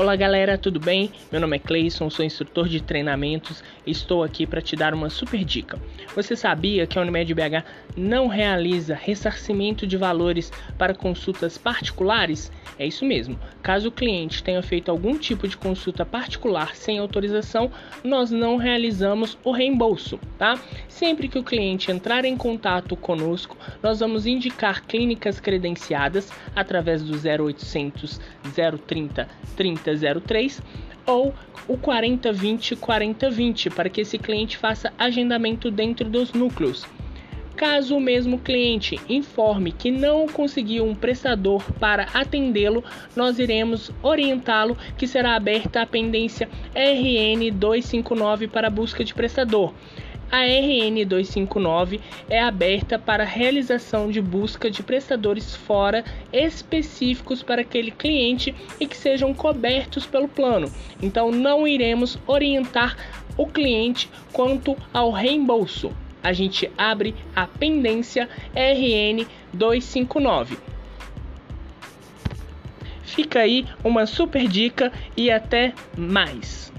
Olá galera, tudo bem? Meu nome é Cleison, sou instrutor de treinamentos e estou aqui para te dar uma super dica. Você sabia que a Unimed BH não realiza ressarcimento de valores para consultas particulares? É isso mesmo. Caso o cliente tenha feito algum tipo de consulta particular sem autorização, nós não realizamos o reembolso, tá? Sempre que o cliente entrar em contato conosco, nós vamos indicar clínicas credenciadas através do 0800 030 3003 ou o 4020 4020 para que esse cliente faça agendamento dentro dos núcleos. Caso o mesmo cliente informe que não conseguiu um prestador para atendê-lo, nós iremos orientá-lo que será aberta a pendência RN 259 para busca de prestador. A RN 259 é aberta para realização de busca de prestadores fora específicos para aquele cliente e que sejam cobertos pelo plano. Então não iremos orientar o cliente quanto ao reembolso a gente abre a pendência RN 259. Fica aí uma super dica e até mais.